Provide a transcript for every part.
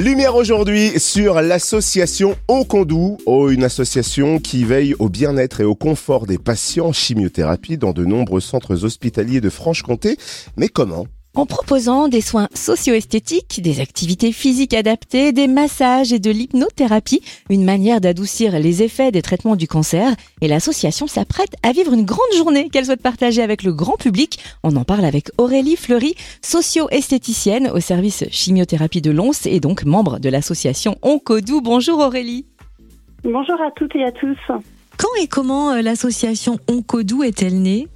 Lumière aujourd'hui sur l'association Oncondou, oh, une association qui veille au bien-être et au confort des patients en chimiothérapie dans de nombreux centres hospitaliers de Franche-Comté. Mais comment en proposant des soins socio-esthétiques, des activités physiques adaptées, des massages et de l'hypnothérapie, une manière d'adoucir les effets des traitements du cancer. Et l'association s'apprête à vivre une grande journée qu'elle souhaite partager avec le grand public. On en parle avec Aurélie Fleury, socio-esthéticienne au service chimiothérapie de Lons et donc membre de l'association Oncodou. Bonjour Aurélie. Bonjour à toutes et à tous. Quand et comment euh, l'association Oncodou est-elle née?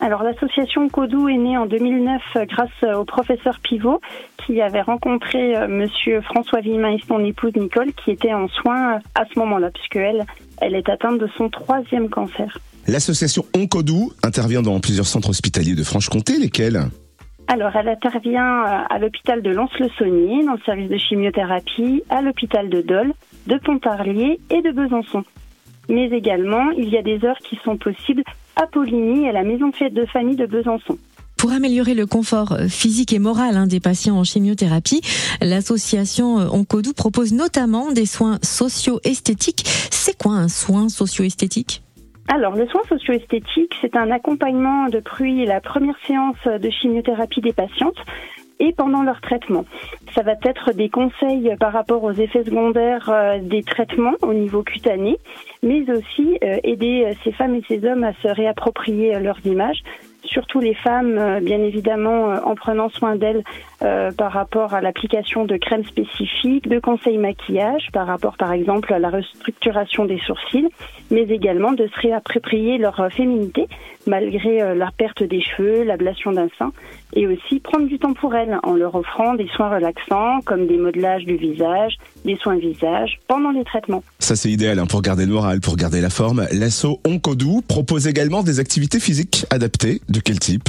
Alors l'association Codou est née en 2009 grâce au professeur Pivot qui avait rencontré euh, monsieur François Villemin et son épouse Nicole qui était en soins à ce moment-là puisque elle, elle est atteinte de son troisième cancer. L'association Oncodou intervient dans plusieurs centres hospitaliers de Franche-Comté, lesquels alors, elle intervient euh, à l'hôpital de Lons-le-Saunier, dans le service de chimiothérapie, à l'hôpital de Dole, de Pontarlier et de Besançon. Mais également, il y a des heures qui sont possibles à Poligny, à la maison de fête de famille de Besançon. Pour améliorer le confort euh, physique et moral hein, des patients en chimiothérapie, l'association euh, Oncodou propose notamment des soins socio-esthétiques. C'est quoi un soin socio-esthétique? Alors, le soin socio-esthétique, c'est un accompagnement depuis la première séance de chimiothérapie des patientes et pendant leur traitement. Ça va être des conseils par rapport aux effets secondaires euh, des traitements au niveau cutané, mais aussi euh, aider euh, ces femmes et ces hommes à se réapproprier leurs images, surtout les femmes, bien évidemment, en prenant soin d'elles par rapport à l'application de crèmes spécifiques, de conseils maquillage, par rapport, par exemple, à la restructuration des sourcils, mais également de se réapproprier leur féminité, malgré la perte des cheveux, l'ablation d'un sein, et aussi prendre du temps pour elles en leur offrant des soins relaxants comme des modelages du visage, des soins visage pendant les traitements. Ça c'est idéal hein, pour garder le moral, pour garder la forme. L'asso Oncodou propose également des activités physiques adaptées. De quel type?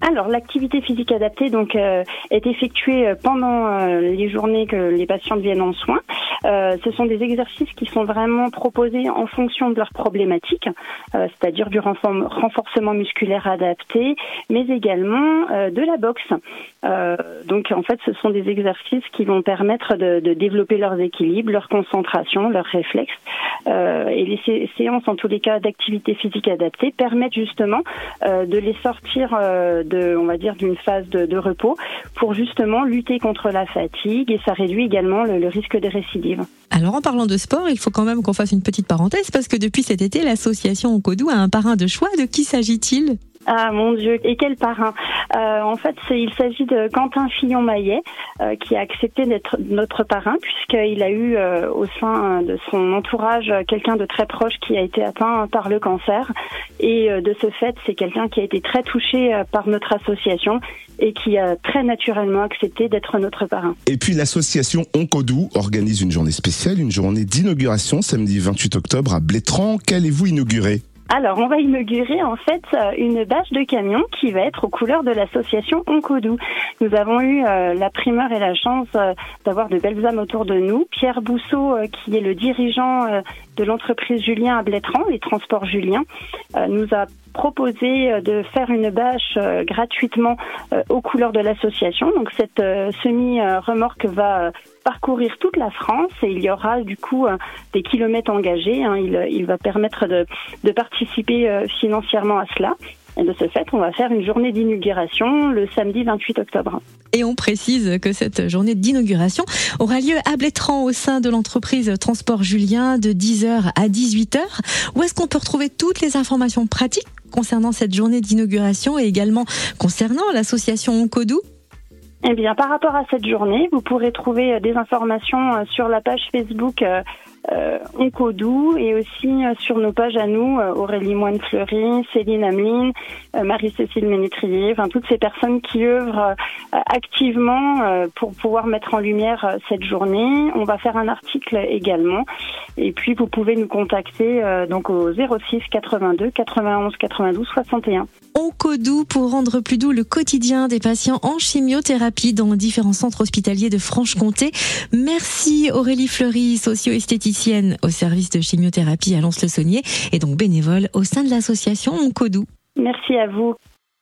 Alors, l'activité physique adaptée donc euh, est effectuée euh, pendant euh, les journées que les patients viennent en soins. Ce sont des exercices qui sont vraiment proposés en fonction de leur problématique, c'est-à-dire du renforcement musculaire adapté, mais également de la boxe. donc, en fait, ce sont des exercices qui vont permettre de, de développer leurs équilibres, leur concentration, leurs réflexes. et les séances, en tous les cas, d'activité physique adaptée permettent justement de les sortir on va dire, d'une phase de, repos pour justement lutter contre la fatigue et ça réduit également le, le risque de récidive. Alors en parlant de sport, il faut quand même qu'on fasse une petite parenthèse parce que depuis cet été, l'association Oncodou a un parrain de choix. De qui s'agit-il? Ah mon Dieu, et quel parrain euh, En fait, il s'agit de Quentin Fillon-Maillet euh, qui a accepté d'être notre parrain puisqu'il a eu euh, au sein de son entourage quelqu'un de très proche qui a été atteint par le cancer. Et de ce fait, c'est quelqu'un qui a été très touché par notre association et qui a très naturellement accepté d'être notre parrain. Et puis l'association Oncodou organise une journée spéciale, une journée d'inauguration samedi 28 octobre à Blétran. Qu'allez-vous inaugurer? Alors, on va inaugurer en fait euh, une bâche de camion qui va être aux couleurs de l'association Oncodou. Nous avons eu euh, la primeur et la chance euh, d'avoir de belles âmes autour de nous. Pierre Bousseau, qui est le dirigeant de l'entreprise Julien à Blétran, les transports Julien, nous a proposé de faire une bâche gratuitement aux couleurs de l'association. Donc cette semi-remorque va parcourir toute la France et il y aura du coup euh, des kilomètres engagés. Hein. Il, va permettre de, participer euh, financièrement à cela. Et de ce fait, on va faire une journée d'inauguration le samedi 28 octobre. Et on précise que cette journée d'inauguration aura lieu à Blétran au sein de l'entreprise Transport Julien de 10h à 18h. Où est-ce qu'on peut retrouver toutes les informations pratiques concernant cette journée d'inauguration et également concernant l'association Oncodou eh bien, par rapport à cette journée, vous pourrez trouver euh, des informations euh, sur la page Facebook euh, euh, Oncodou et aussi euh, sur nos pages à nous, euh, Aurélie Moine-Fleury, Céline Ameline, Marie-Cécile Ménétrier, enfin toutes ces personnes qui œuvrent activement pour pouvoir mettre en lumière cette journée. On va faire un article également et puis vous pouvez nous contacter donc au 06 82 91 92 61. Oncodou pour rendre plus doux le quotidien des patients en chimiothérapie dans différents centres hospitaliers de Franche-Comté. Merci Aurélie Fleury, socio-esthéticienne au service de chimiothérapie à Lons-le-Saunier et donc bénévole au sein de l'association Oncodou. Merci à vous.